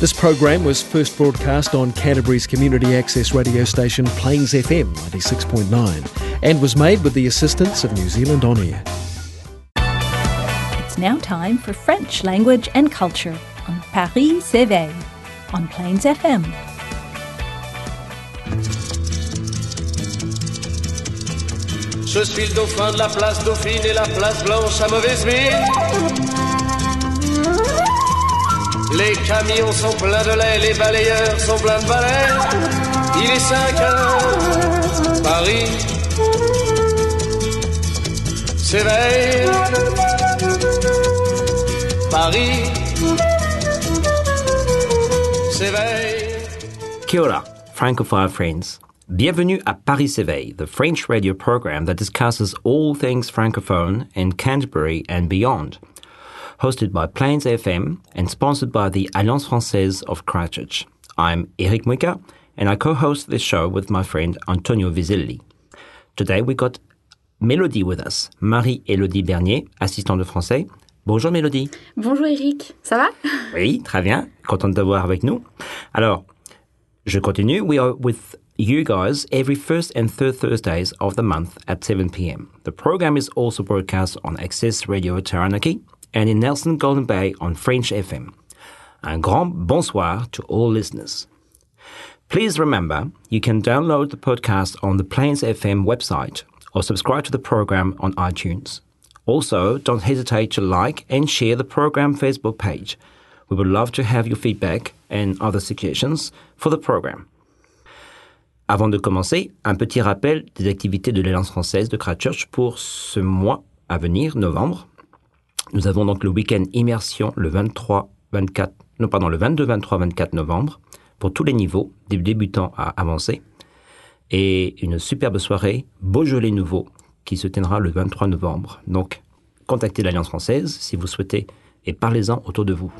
This program was first broadcast on Canterbury's community access radio station Plains FM 96.9 and was made with the assistance of New Zealand On Air. It's now time for French language and culture on Paris s'éveille on Plains FM. Je suis le dauphin de la place Dauphine et la place Blanche à mauvaise mine. Les camions sont pleins de lait, les balayeurs sont pleins de balais. Il est 5 heures, Paris s'éveille. Paris s'éveille. Kia Francophile friends. Bienvenue à Paris s'éveille, the French radio program that discusses all things francophone in Canterbury and beyond. Hosted by Plains FM and sponsored by the Alliance Française of Christchurch. I'm Eric Muika and I co-host this show with my friend Antonio Vizelli. Today we got Mélodie with us, Marie-Élodie Bernier, assistante de français. Bonjour Mélodie. Bonjour Eric, ça va Oui, très bien. Content de t'avoir avec nous. Alors, je continue. We are with you guys every first and third Thursdays of the month at 7 p.m. The program is also broadcast on Access Radio Taranaki and in Nelson Golden Bay on French FM. Un grand bonsoir to all listeners. Please remember, you can download the podcast on the Plains FM website or subscribe to the program on iTunes. Also, don't hesitate to like and share the program Facebook page. We would love to have your feedback and other suggestions for the program. Avant de commencer, un petit rappel des activités de l'Alliance française de Christchurch pour ce mois à venir, novembre. Nous avons donc le week-end immersion le 23, 24, non le 22, 23, 24 novembre pour tous les niveaux, des débutants à avancés, et une superbe soirée Beaujolais nouveau qui se tiendra le 23 novembre. Donc, contactez l'Alliance française si vous souhaitez et parlez-en autour de vous.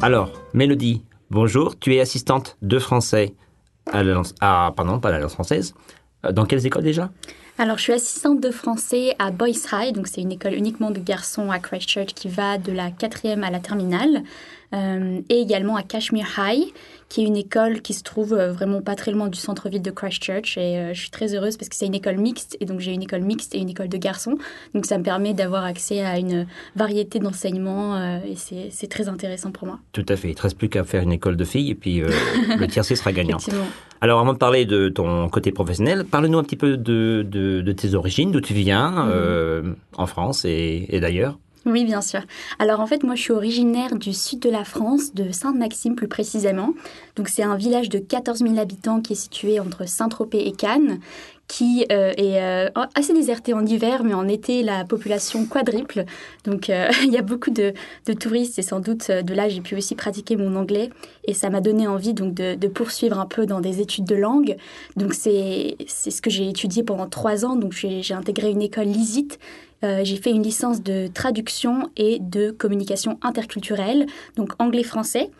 Alors, Mélodie, bonjour. Tu es assistante de français à l'Alliance, ah, pardon, pas l'Alliance française. Euh, Dans quelles écoles déjà? Alors, je suis assistante de français à Boys High, donc c'est une école uniquement de garçons à Christchurch qui va de la quatrième à la terminale, euh, et également à Kashmir High, qui est une école qui se trouve euh, vraiment pas très loin du centre-ville de Christchurch. Et euh, je suis très heureuse parce que c'est une école mixte, et donc j'ai une école mixte et une école de garçons. Donc ça me permet d'avoir accès à une variété d'enseignements, euh, et c'est c'est très intéressant pour moi. Tout à fait. Il ne te reste plus qu'à faire une école de filles et puis le tiercé sera gagnant. Effectivement. Alors, avant de parler de ton côté professionnel, parle-nous un petit peu de, de, de tes origines, d'où tu viens, euh, en France et, et d'ailleurs. Oui, bien sûr. Alors en fait, moi, je suis originaire du sud de la France, de Sainte-Maxime plus précisément. Donc c'est un village de 14 000 habitants qui est situé entre Saint-Tropez et Cannes, qui euh, est euh, assez déserté en hiver, mais en été, la population quadruple. Donc euh, il y a beaucoup de, de touristes et sans doute de là, j'ai pu aussi pratiquer mon anglais et ça m'a donné envie donc de, de poursuivre un peu dans des études de langue. Donc c'est ce que j'ai étudié pendant trois ans. Donc j'ai intégré une école LISIT euh, j'ai fait une licence de traduction et de communication interculturelle, donc anglais-français.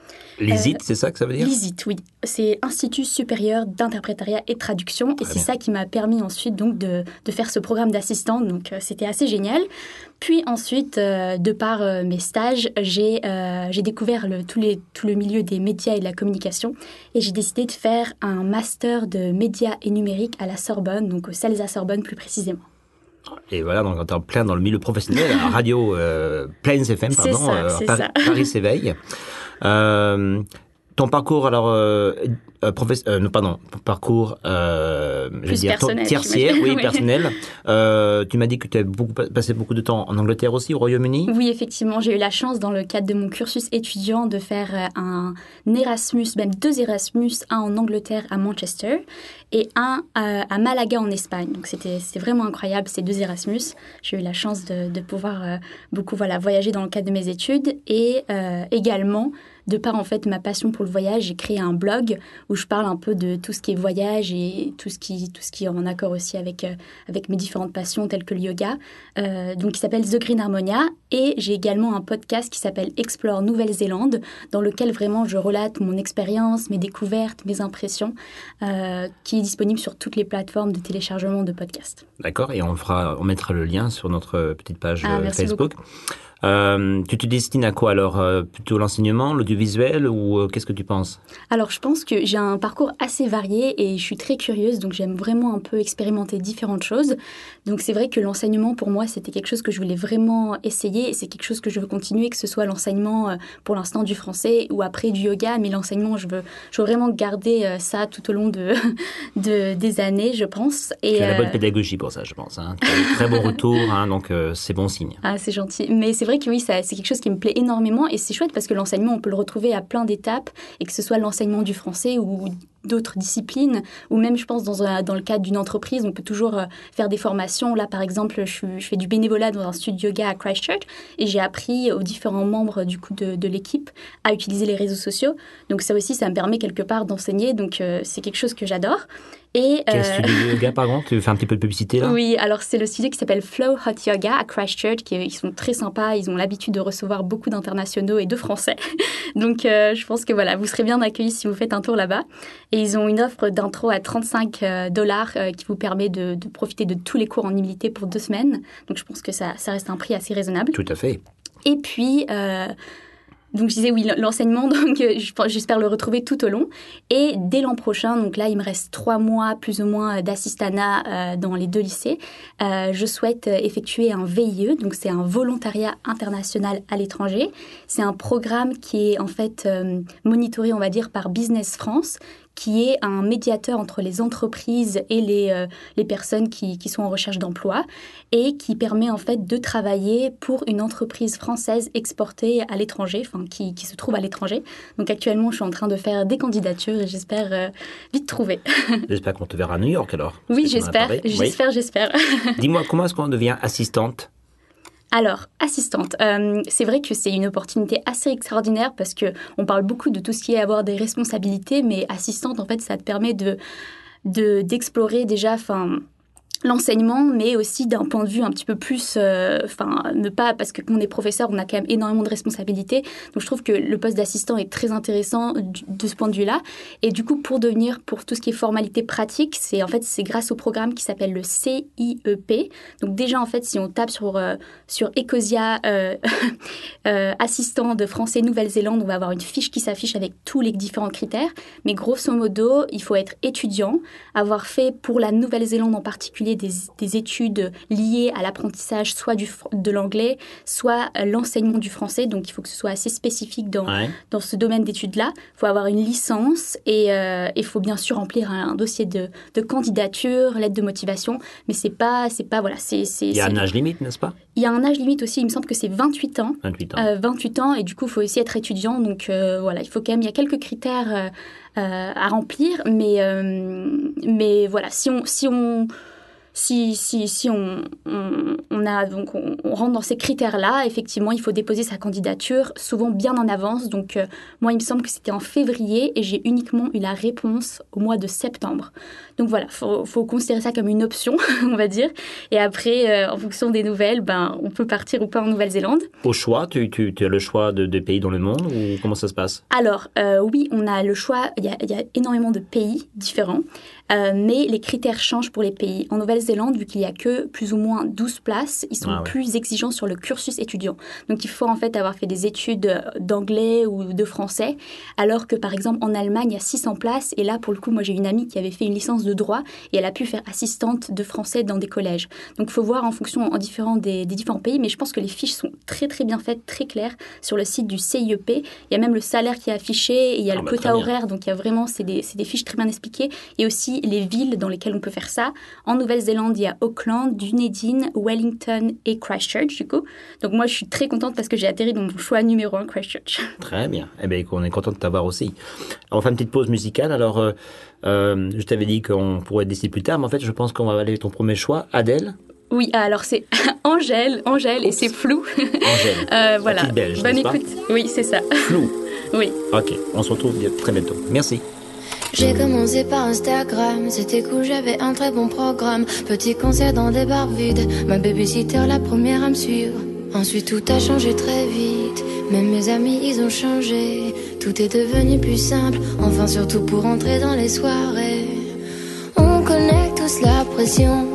L'ISIT, c'est ça que ça veut dire? L'ISIT, oui. C'est Institut supérieur d'interprétariat et de traduction. Et c'est ça qui m'a permis ensuite donc de, de faire ce programme d'assistante. Donc euh, c'était assez génial. Puis ensuite, euh, de par euh, mes stages, j'ai euh, j'ai découvert le, tout, les, tout le milieu des médias et de la communication. Et j'ai décidé de faire un master de médias et numérique à la Sorbonne, donc au CELSA Sorbonne plus précisément. Et voilà, donc en plein dans le milieu professionnel, à radio euh, Plains FM, pardon, ça, euh, Paris. Paris s'éveille. Euh, ton parcours, alors, euh, euh, professe- euh, non, pardon, parcours, euh, je dire, personnel, tertiaire, oui, personnel. Euh, tu m'as dit que tu as beaucoup, passé beaucoup de temps en Angleterre aussi, au Royaume-Uni. Oui, effectivement, j'ai eu la chance dans le cadre de mon cursus étudiant de faire euh, un Erasmus, même deux Erasmus, un en Angleterre à Manchester et un à Malaga en Espagne. Donc c'était vraiment incroyable ces deux Erasmus. J'ai eu la chance de, de pouvoir beaucoup voilà voyager dans le cadre de mes études et également de par en fait ma passion pour le voyage, j'ai créé un blog où je parle un peu de tout ce qui est voyage et tout ce qui, tout ce qui est en accord aussi avec, euh, avec mes différentes passions telles que le yoga. Euh, donc, qui s'appelle The Green Harmonia. Et j'ai également un podcast qui s'appelle Explore Nouvelle-Zélande, dans lequel vraiment je relate mon expérience, mes découvertes, mes impressions, euh, qui est disponible sur toutes les plateformes de téléchargement de podcasts. D'accord, et on fera, on mettra le lien sur notre petite page Ah, Facebook. Euh, tu te destines à quoi alors euh, Plutôt l'enseignement, l'audiovisuel ou euh, qu'est-ce que tu penses? Alors, je pense que j'ai un parcours assez varié et je suis très curieuse, donc j'aime vraiment un peu expérimenter différentes choses. Donc, c'est vrai que l'enseignement, pour moi, c'était quelque chose que je voulais vraiment essayer et c'est quelque chose que je veux continuer, que ce soit l'enseignement pour l'instant du français ou après du yoga, mais l'enseignement, je veux, je veux vraiment garder ça tout au long de, de- des années, je pense. Et, Tu as la bonne pédagogie pour ça, je pense. Hein. Tu as très bon retour, hein, donc c'est bon signe. Ah, c'est gentil. Mais c'est vrai que oui, c'est quelque chose qui me plaît énormément et c'est chouette parce que l'enseignement, on peut le retrouver à plein d'étapes et que ce soit l'enseignement du français ou d'autres disciplines ou même, je pense, dans, le cadre d'une entreprise, on peut toujours euh, faire des formations. Là, par exemple, je, fais du bénévolat dans un studio yoga à Christchurch et j'ai appris aux différents membres du coup de, de l'équipe à utiliser les réseaux sociaux. Donc ça aussi, ça me permet quelque part d'enseigner. Donc euh, c'est quelque chose que j'adore. Et Quel euh, studio de yoga, par contre Tu fais un petit peu de publicité là? Oui, alors c'est le studio qui s'appelle Flow Hot Yoga à Christchurch, qui, ils sont très sympas, ils ont l'habitude de recevoir beaucoup d'internationaux et de Français. Donc euh, je pense que voilà, vous serez bien accueillis si vous faites un tour là-bas. Et ils ont une offre d'intro à 35 euh, dollars euh, qui vous permet de, de profiter de tous les cours en illimité pour deux semaines. Donc je pense que ça, ça reste un prix assez raisonnable. Tout à fait. Et puis, euh, donc je disais oui, l'enseignement, donc euh, j'espère le retrouver tout au long. Et dès l'an prochain, donc là il me reste trois mois plus ou moins euh, d'assistanat euh, dans les deux lycées, euh, je souhaite effectuer un VIE, donc c'est un volontariat international à l'étranger. C'est un programme qui est en fait monitoré, on va dire, par Business France qui est un médiateur entre les entreprises et les, euh, les personnes qui, qui sont en recherche d'emploi et qui permet en fait de travailler pour une entreprise française exportée à l'étranger, enfin qui, qui se trouve à l'étranger. Donc actuellement, je suis en train de faire des candidatures et j'espère euh, vite trouver. J'espère qu'on te verra à New York alors. Oui, j'espère. Oui. j'espère, j'espère. Dis-moi, comment est-ce qu'on devient assistante Alors, assistante, euh, c'est vrai que c'est une opportunité assez extraordinaire parce que on parle beaucoup de tout ce qui est avoir des responsabilités, mais assistante, en fait, ça te permet de de- d'explorer déjà, enfin l'enseignement, mais aussi d'un point de vue un petit peu plus, euh, enfin, ne pas, parce que quand on est professeur, on a quand même énormément de responsabilités. Donc, je trouve que le poste d'assistant est très intéressant de ce point de vue-là. Et du coup, pour devenir, pour tout ce qui est formalité pratique, c'est en fait, c'est grâce au programme qui s'appelle le CIEP. Donc, déjà, en fait, si on tape sur, euh, sur Ecosia, euh, assistant de français Nouvelle-Zélande, on va avoir une fiche qui s'affiche avec tous les différents critères. Mais grosso modo, il faut être étudiant, avoir fait pour la Nouvelle-Zélande en particulier des, des études liées à l'apprentissage soit du, de l'anglais, soit euh, l'enseignement du français. Donc il faut que ce soit assez spécifique dans, Ouais. dans ce domaine d'études-là. Il faut avoir une licence et euh, il faut bien sûr remplir un, un dossier de, de candidature, lettre de motivation. Mais c'est pas, c'est pas voilà, c'est, c'est, Il y a un âge limite, n'est-ce pas? Il y a un âge limite aussi. Il me semble que c'est 28 ans. 28 ans. Euh, 28 ans et du coup il faut aussi être étudiant donc euh, voilà il faut quand même il y a quelques critères euh, euh, à remplir mais euh, mais voilà si on si on si, si, si on, on, on a donc on, on rentre dans ces critères-là, effectivement, il faut déposer sa candidature souvent bien en avance. Donc euh, moi, il me semble que c'était en février et j'ai uniquement eu la réponse au mois de septembre. Donc voilà, faut, faut considérer ça comme une option, on va dire. Et après, euh, en fonction des nouvelles, ben on peut partir ou pas en Nouvelle-Zélande. Au choix, tu, tu, tu as le choix de, de pays dans le monde ou comment ça se passe? Alors, euh, oui, on a le choix, il y a, il y a énormément de pays différents, euh, mais les critères changent pour les pays. En Nouvelle-Zélande, vu qu'il y a que plus ou moins 12 places, ils sont Ah ouais. plus exigeants sur le cursus étudiant. Donc, il faut en fait avoir fait des études euh, d'anglais ou de français, alors que par exemple en Allemagne, il y a 600 places, et là, pour le coup, moi j'ai une amie qui avait fait une licence de droit, et elle a pu faire assistante de français dans des collèges. Donc, il faut voir en fonction en différents des, des différents pays, mais je pense que les fiches sont très très bien faites, très claires sur le site du CIEP. Il y a même le salaire qui est affiché, et il y a Ah le bah, quota horaire, donc il y a vraiment, c'est des, c'est des fiches très bien expliquées, et aussi les villes dans lesquelles on peut faire ça. En Nouvelle-Zélande, il y a Auckland, Dunedin, Wellington et Christchurch, du coup. Donc moi, je suis très contente parce que j'ai atterri dans mon choix numéro un, Christchurch. Très bien. Eh bien, on est content de t'avoir aussi. On faire une petite pause musicale. Alors, euh, euh, je t'avais dit qu'on pourrait décider plus tard, mais en fait, je pense qu'on va aller ton premier choix, Adèle. Oui, alors c'est Angèle, Angèle, et c'est flou. Angèle. Euh, voilà. belge, Bonne pas écoute. Oui, c'est ça. Flou. Oui. Ok, on se retrouve très bientôt. Merci. J'ai commencé par Instagram, c'était cool, j'avais un très bon programme. Petit concert dans des bars vides, ma babysitter la première à me suivre. Ensuite tout a changé très vite, même mes amis ils ont changé. Tout est devenu plus simple, enfin surtout pour entrer dans les soirées. On connaît tous la pression,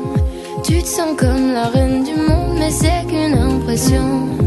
tu te sens comme la reine du monde, mais c'est qu'une impression.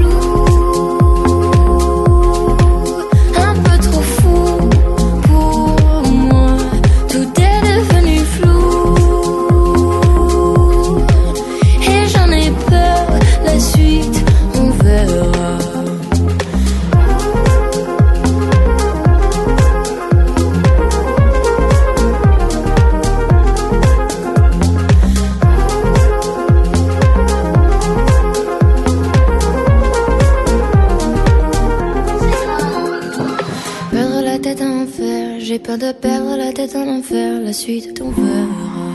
J'ai peur de perdre la tête en enfer, la suite on verra.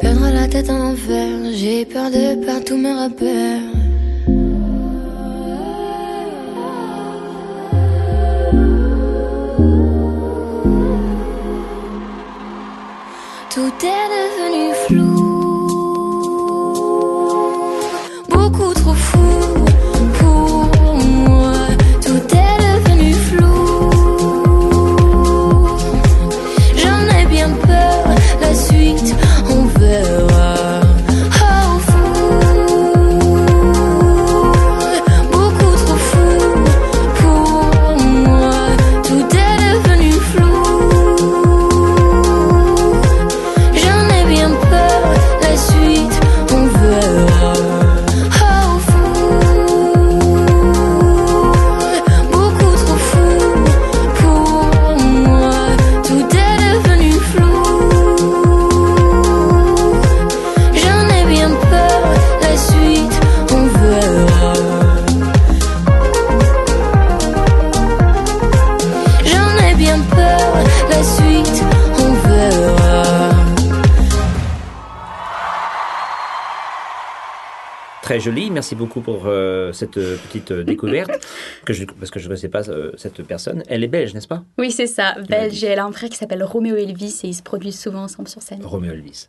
Perdre la tête en enfer, j'ai peur de perdre tous mes repères. Tout est devenu Très joli, merci beaucoup pour euh, cette euh, petite euh, découverte, que je, parce que je ne connaissais pas euh, cette personne. Elle est belge, n'est-ce pas? Oui, c'est ça. Belge, elle a un frère qui s'appelle Roméo Elvis et ils se produisent souvent ensemble sur scène. Roméo Elvis.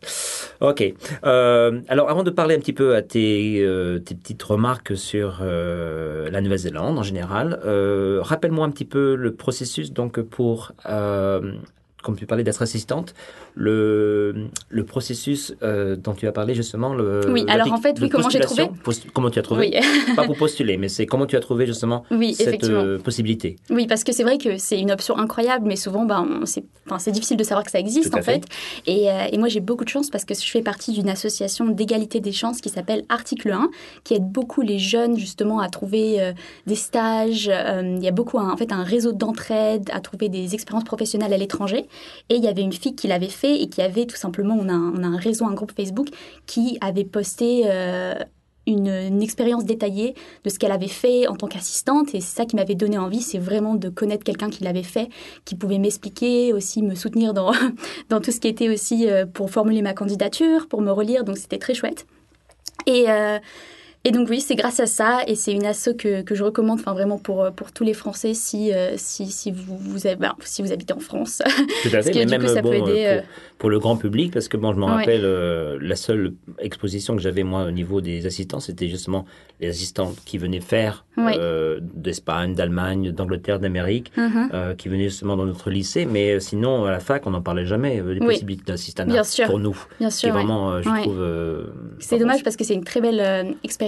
Ok. Euh, alors, avant de parler un petit peu à tes, tes petites remarques sur la Nouvelle-Zélande en général, rappelle-moi un petit peu le processus donc pour, comme tu parlais d'être assistante, le, le processus euh, dont tu as parlé justement. Le, Oui, alors en fait, oui, comment j'ai trouvé Post- Comment tu as trouvé Oui. Pas pour postuler, mais c'est comment tu as trouvé justement Oui, cette euh, possibilité. Oui, parce que c'est vrai que c'est une option incroyable, mais souvent, ben, c'est enfin, c'est difficile de savoir que ça existe, Tout en fait. Et, euh, et moi, j'ai beaucoup de chance parce que je fais partie d'une association d'égalité des chances qui s'appelle Article 1, qui aide beaucoup les jeunes, justement, à trouver euh, des stages. Euh, il y a beaucoup, un- en fait, un réseau d'entraide, à trouver des expériences professionnelles à l'étranger. Et il y avait une fille qui l'avait fait et qui avait tout simplement, on a un, on a un réseau, un groupe Facebook, qui avait posté... euh, une, expérience détaillée de ce qu'elle avait fait en tant qu'assistante. Et c'est ça qui m'avait donné envie, c'est vraiment de connaître quelqu'un qui l'avait fait, qui pouvait m'expliquer, aussi me soutenir dans, dans tout ce qui était aussi euh, pour formuler ma candidature, pour me relire. Donc c'était très chouette. Et, euh, Et donc oui, c'est grâce à ça et c'est une asso que, que je recommande enfin vraiment pour, pour tous les Français si, euh, si, si, vous, vous avez, ben, si vous habitez en France. Tout à fait, que, mais même coup, ça bon, peut aider, euh, euh, pour, pour le grand public, parce que bon, je me Ouais. rappelle, euh, la seule exposition que j'avais moi au niveau des assistants, c'était justement les assistants qui venaient faire Ouais. euh, d'Espagne, d'Allemagne, d'Angleterre, d'Amérique, Mhm. euh, qui venaient justement dans notre lycée, mais euh, sinon à la fac, on n'en parlait jamais euh, des Oui. possibilités d'assistanat pour nous. Bien sûr. ouais. vraiment, euh, je trouve. euh, C'est dommage parce que c'est une très belle euh,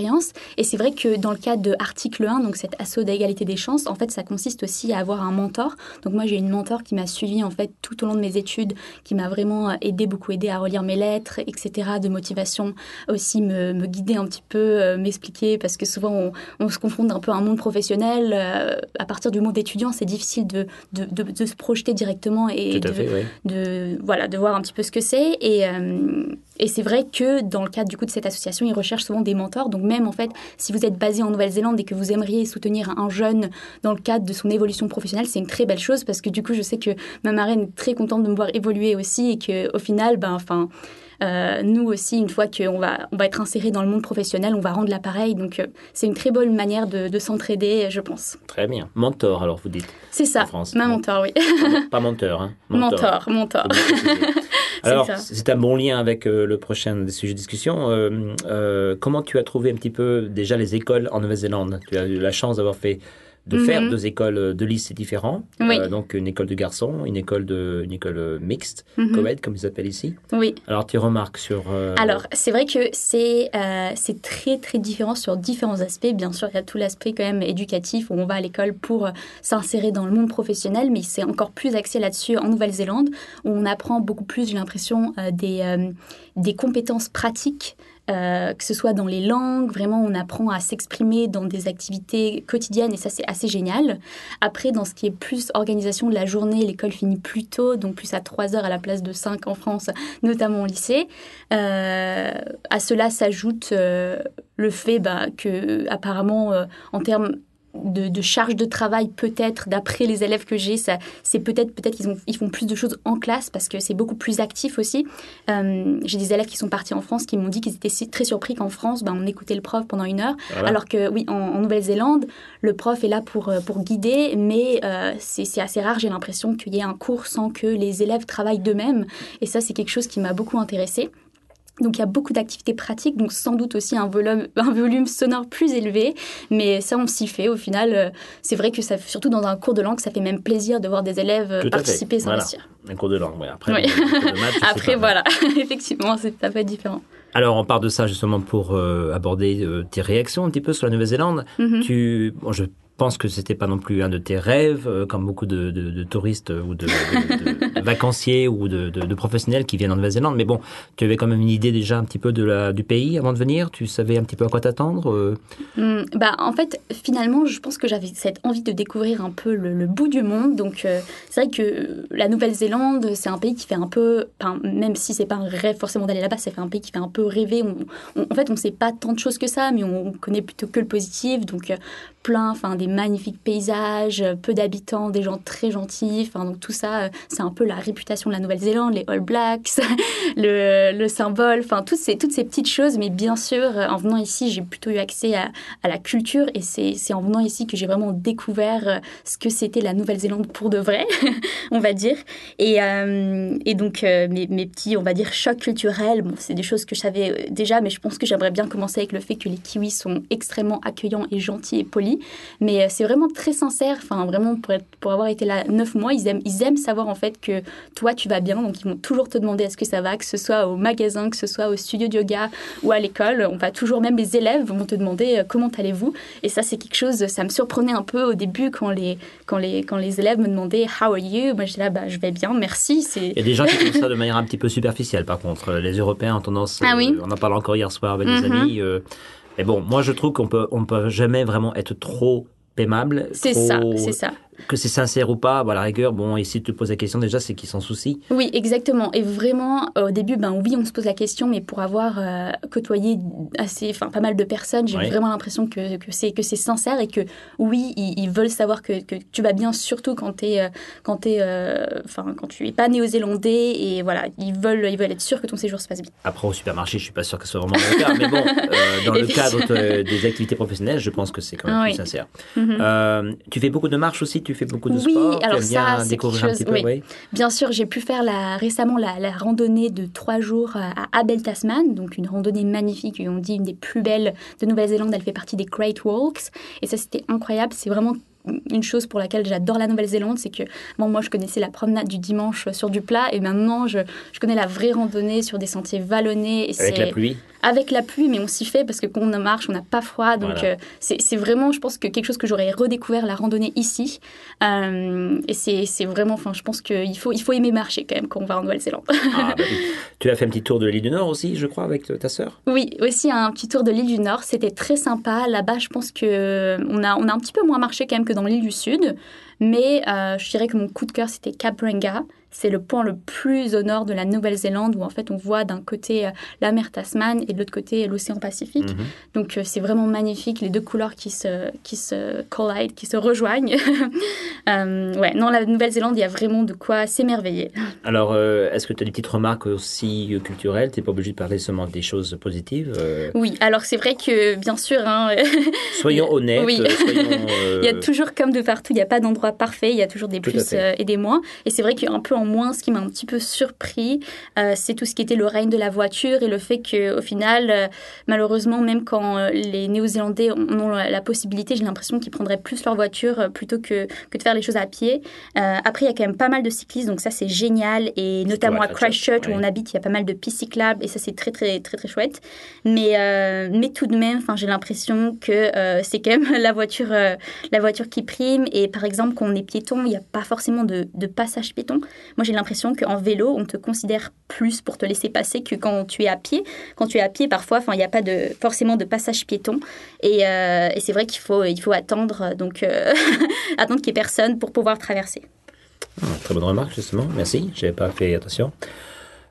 expérience. Et c'est vrai que dans le cadre de Article 1, donc cet assaut d'égalité des chances, en fait, ça consiste aussi à avoir un mentor. Donc moi, j'ai une mentor qui m'a suivi en fait tout au long de mes études, qui m'a vraiment aidé, beaucoup aidé à relire mes lettres, etc., de motivation, aussi me, me guider un petit peu, euh, m'expliquer, parce que souvent on, on se confronte un peu à un monde professionnel. euh, à partir du monde étudiant, c'est difficile de, de, de- de se projeter directement et fait, de voilà de voir un petit peu ce que c'est et, euh, et c'est vrai que dans le cadre du coup de cette association ils recherchent souvent des mentors donc même en fait si vous êtes basé en Nouvelle-Zélande et que vous aimeriez soutenir un jeune dans le cadre de son évolution professionnelle c'est une très belle chose parce que du coup je sais que ma marraine est très contente de me voir évoluer aussi et que au final ben enfin euh, nous aussi, une fois qu'on va, on va être inséré dans le monde professionnel, on va rendre l'appareil. Donc, euh, c'est une très bonne manière de, de s'entraider, je pense. Très bien. Mentor, alors vous dites. C'est ça, En France. ma mentor, oui. Pas- menteur, hein. mentor, mentor. Alors, c'est un bon lien avec euh, le prochain sujet de discussion. Euh, euh, comment tu as trouvé un petit peu déjà les écoles en Nouvelle-Zélande? Tu as eu la chance d'avoir fait de Mhm. faire deux écoles euh, de lycées différents. Oui. Euh, donc une école de garçons, une école de une école euh, mixte, Mhm. co-ed comme ils s'appellent ici. Oui. Alors tu remarques sur euh, Alors, c'est vrai que c'est euh, c'est très très différent sur différents aspects. Bien sûr, il y a tout l'aspect quand même éducatif où on va à l'école pour s'insérer dans le monde professionnel, mais c'est encore plus axé là-dessus en Nouvelle-Zélande où on apprend beaucoup plus, j'ai l'impression, des, des compétences pratiques. Euh, que ce soit dans les langues, vraiment on apprend à s'exprimer dans des activités quotidiennes et ça c'est assez génial. Après dans ce qui est plus organisation de la journée, l'école finit plus tôt, donc plus à 3 heures à la place de 5 en France, notamment au lycée. Euh, à cela s'ajoute euh, le fait bah, que, apparemment, en termes de, de charge de travail, peut-être, d'après les élèves que j'ai, ça, c'est peut-être, peut-être qu'ils ils font plus de choses en classe parce que c'est beaucoup plus actif aussi. Euh, j'ai des élèves qui sont partis en France qui m'ont dit qu'ils étaient si- très surpris qu'en France, bah, on écoutait le prof pendant une heure, voilà. alors que oui, en, en Nouvelle-Zélande, le prof est là pour, euh, pour guider, mais euh, c'est c'est assez rare, j'ai l'impression qu'il y ait un cours sans que les élèves travaillent d'eux-mêmes. Et ça, c'est quelque chose qui m'a beaucoup intéressée. Donc il y a beaucoup d'activités pratiques, donc sans doute aussi un volume, un volume sonore plus élevé, mais ça on s'y fait. Au final, euh, c'est vrai que ça, surtout dans un cours de langue, ça fait même plaisir de voir des élèves euh, Tout participer et Voilà. s'investir. un cours de langue. ouais. Après, Oui. de maths, Après pas. voilà, effectivement, c'est être différent. Alors, on part de ça justement pour euh, aborder euh, tes réactions un petit peu sur la Nouvelle-Zélande. Mhm. Tu, bon, je pense que c'était pas non plus un de tes rêves, euh, comme beaucoup de, de- de touristes ou de, vacanciers ou de, professionnels qui viennent en Nouvelle-Zélande. Mais bon, tu avais quand même une idée déjà un petit peu de la, du pays avant de venir. Tu savais un petit peu à quoi t'attendre. euh, Hum, bah, en fait, finalement, je pense que j'avais cette envie de découvrir un peu le, le bout du monde. Donc, euh, c'est vrai que la Nouvelle-Zélande, c'est un pays qui fait un peu, enfin, même si c'est pas un rêve forcément d'aller là-bas, fait un pays qui fait un peu rêver. On- on- en fait, on sait pas tant de choses que ça, mais on, connaît plutôt que le positif. Donc, plein, enfin, des magnifiques paysages, euh, peu d'habitants, des gens très gentils. Enfin, donc tout ça, euh, c'est un peu la réputation de la Nouvelle-Zélande, les All Blacks, le, le symbole, enfin, toutes ces, toutes ces petites choses. Mais bien sûr, euh, en venant ici, j'ai plutôt eu accès à, à la culture et c'est en venant ici que j'ai vraiment découvert ce que c'était la Nouvelle-Zélande pour de vrai, on va dire. Et, et donc, mes, mes petits, on va dire, chocs culturels, bon, c'est des choses que je savais déjà, mais je pense que j'aimerais bien commencer avec le fait que les Kiwis sont extrêmement accueillants et gentils et polis. Mais euh, c'est vraiment très sincère, enfin, vraiment, pour, être, pour avoir été là neuf mois, ils aiment, ils aiment savoir en fait que toi, tu vas bien. Donc, ils vont toujours te demander est-ce que ça va, que ce soit au magasin, que ce soit au studio de yoga ou à l'école. On va toujours, même les élèves vont te demander euh, comment allez-vous? Et ça, c'est quelque chose, ça me surprenait un peu au début quand les, quand les, quand les élèves me demandaient How are you? Moi, j'étais là, bah, je vais bien, merci. Il y a des gens qui font ça de manière un petit peu superficielle, par contre. Les Européens ont tendance. Ah oui? euh, on en parlait encore hier soir avec des Mhm. amis. euh, mais bon, moi, je trouve qu'on peut, on peut jamais vraiment être trop C'est ça, c'est ça. Que c'est sincère ou pas, bah, à la rigueur, bon, et si tu te poses la question déjà, c'est qu'ils s'en soucient. Oui, exactement. Et vraiment, au début, ben oui, on se pose la question, mais pour avoir euh, côtoyé assez, enfin, pas mal de personnes, j'ai Oui. vraiment l'impression que, que c'est que c'est sincère et que oui, ils, ils veulent savoir que, que tu vas bien, surtout quand t'es, euh, quand t'es, euh, enfin, quand tu es pas néo-zélandais et voilà, ils veulent, ils veulent être sûrs que ton séjour se passe bien. Après, au supermarché, je suis pas sûr que ce soit vraiment le cas, mais bon, euh, dans le cadre de- des activités professionnelles, je pense que c'est quand même Ah plus sincère. Mhm. Euh, tu fais beaucoup de marches aussi, tu fais beaucoup de Oui, sport, alors tu ça, c'est quelque chose- peu, oui. oui. Bien sûr, j'ai pu faire la, récemment la, la randonnée de trois jours à à Abel Tasman, donc une randonnée magnifique, on dit une des plus belles de Nouvelle-Zélande, elle fait partie des Great Walks, et ça c'était incroyable, c'est vraiment une chose pour laquelle j'adore la Nouvelle-Zélande, c'est que bon, moi je connaissais la promenade du dimanche sur du plat, et maintenant je, je connais la vraie randonnée sur des sentiers vallonnés. Et Avec la pluie. Avec la pluie, mais on s'y fait parce que quand on marche, on n'a pas froid. Donc, Voilà. euh, c'est vraiment, je pense que quelque chose que j'aurais redécouvert la randonnée ici. Euh, et c'est c'est vraiment, enfin, je pense qu'il faut, il faut aimer marcher quand même quand on va en Nouvelle-Zélande. Ah, bah. Tu as fait un petit tour de l'île du Nord aussi, je crois, avec ta sœur? Oui, aussi un petit tour de l'île du Nord. C'était très sympa. Là-bas, je pense que on a, on a un petit peu moins marché quand même que dans l'île du Sud. Mais euh, je dirais que mon coup de cœur, c'était Cap Brenga. C'est le point le plus au nord de la Nouvelle-Zélande où en fait on voit d'un côté euh, la mer Tasman et de l'autre côté l'océan Pacifique. Mhm. Donc euh, c'est vraiment magnifique, les deux couleurs qui se, qui se collide, qui se rejoignent. Euh, ouais, non, la Nouvelle-Zélande, il y a vraiment de quoi s'émerveiller. Alors, est-ce que tu as des petites remarques aussi culturelles? Tu n'es pas obligé de parler seulement des choses positives. Oui, alors c'est vrai que bien sûr, hein, soyons honnêtes. Oui. soyons, il y a toujours comme de partout, il n'y a pas d'endroit parfait, il y a toujours des Tout plus euh, et des moins. Et c'est vrai qu'un peu en moins, ce qui m'a un petit peu surpris, euh, c'est tout ce qui était le règne de la voiture et le fait qu'au final, euh, malheureusement, même quand les Néo-Zélandais ont la, possibilité, j'ai l'impression qu'ils prendraient plus leur voiture plutôt que, que de faire les choses à pied. Euh, après, il y a quand même pas mal de cyclistes, donc ça c'est génial. Et notamment à Christchurch, Christchurch, où on habite, il y a pas mal de pistes cyclables et ça c'est très très très très chouette. Mais, euh, mais tout de même, j'ai l'impression que euh, c'est quand même la voiture, la voiture qui prime. Et par exemple, quand on est piéton, il n'y a pas forcément de, de passage piéton. Moi, j'ai l'impression qu'en vélo, on te considère plus pour te laisser passer que quand tu es à pied. Quand tu es à pied, parfois, il n'y a pas de, forcément de passage piéton. Et, euh, et c'est vrai qu'il faut, il faut attendre, donc euh, attendre qu'il n'y ait personne pour pouvoir traverser. Ah, Très bonne remarque, justement. Merci. Je n'avais pas fait attention.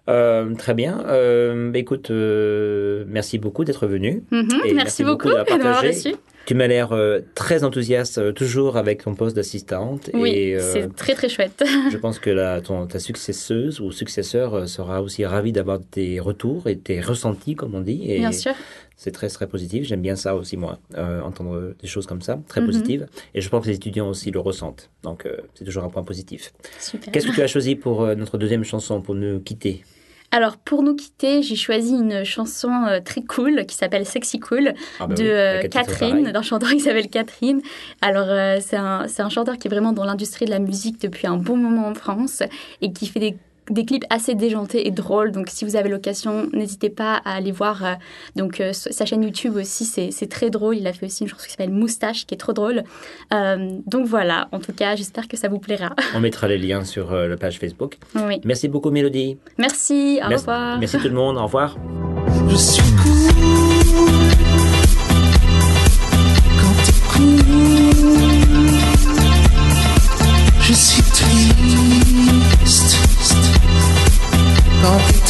Euh, très bien. Euh, bah, écoute, euh, merci beaucoup d'être venu. Mhm, Et merci, beaucoup d'avoir de reçu. Tu m'as l'air euh, très enthousiaste, euh, toujours avec ton poste d'assistante. Oui, euh, c'est très très chouette. je pense que la, ton, ta successeuse ou successeur euh, sera aussi ravie d'avoir tes retours et tes ressentis, comme on dit. Et Bien sûr. C'est très, très positif. J'aime bien ça aussi, moi, euh, entendre des choses comme ça, très Mhm. positives. Et je pense que les étudiants aussi le ressentent. Donc, euh, c'est toujours un point positif. Super. Qu'est-ce que tu as choisi pour notre deuxième chanson, pour nous quitter? Alors, pour nous quitter, j'ai choisi une chanson euh, très cool qui s'appelle Sexy Cool Ah bah de oui, euh, Catherine, d'un chanteur qui s'appelle Catherine. Alors, euh, c'est un, c'est un chanteur qui est vraiment dans l'industrie de la musique depuis un bon moment en France et qui fait des des clips assez déjantés et drôles. Donc, si vous avez l'occasion, n'hésitez pas à aller voir. euh, donc, euh, sa chaîne YouTube aussi, c'est c'est très drôle. Il a fait aussi une chanson qui s'appelle Moustache, qui est trop drôle. Euh, donc, voilà. En tout cas, j'espère que ça vous plaira. On mettra les liens sur euh, la page Facebook. oui. Merci beaucoup, Mélodie. Merci. Au merci, revoir. merci tout le monde. Au revoir. Je suis cool quand t'es cool. Je suis quand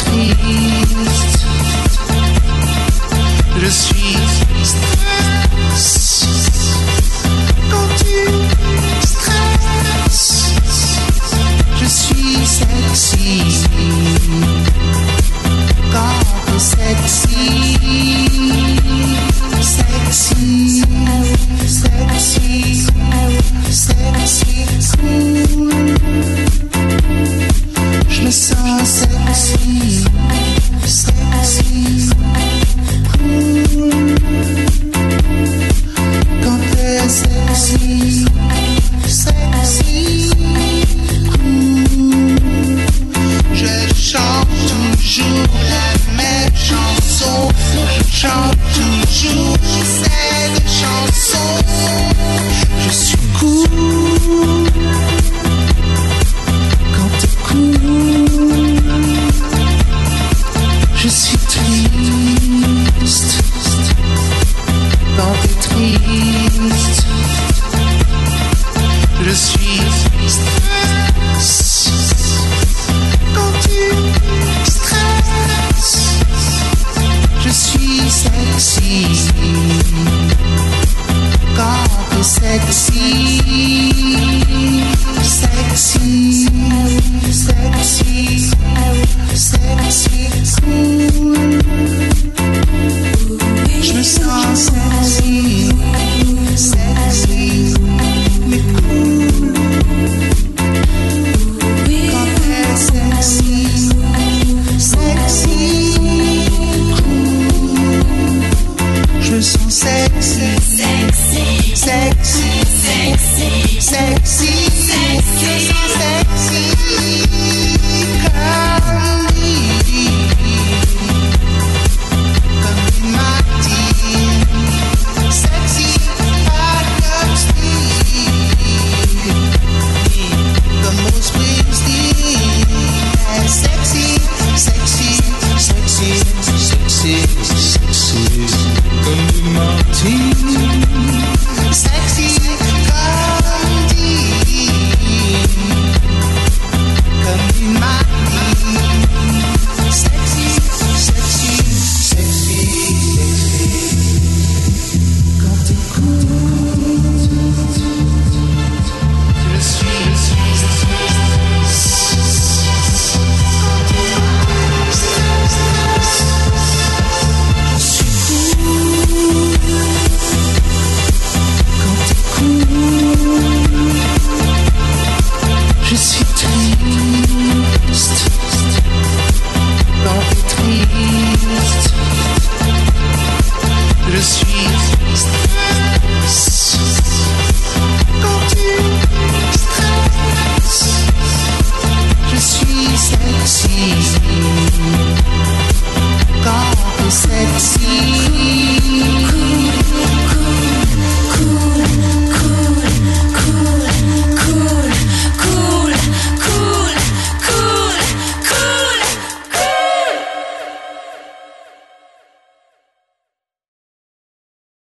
Christ.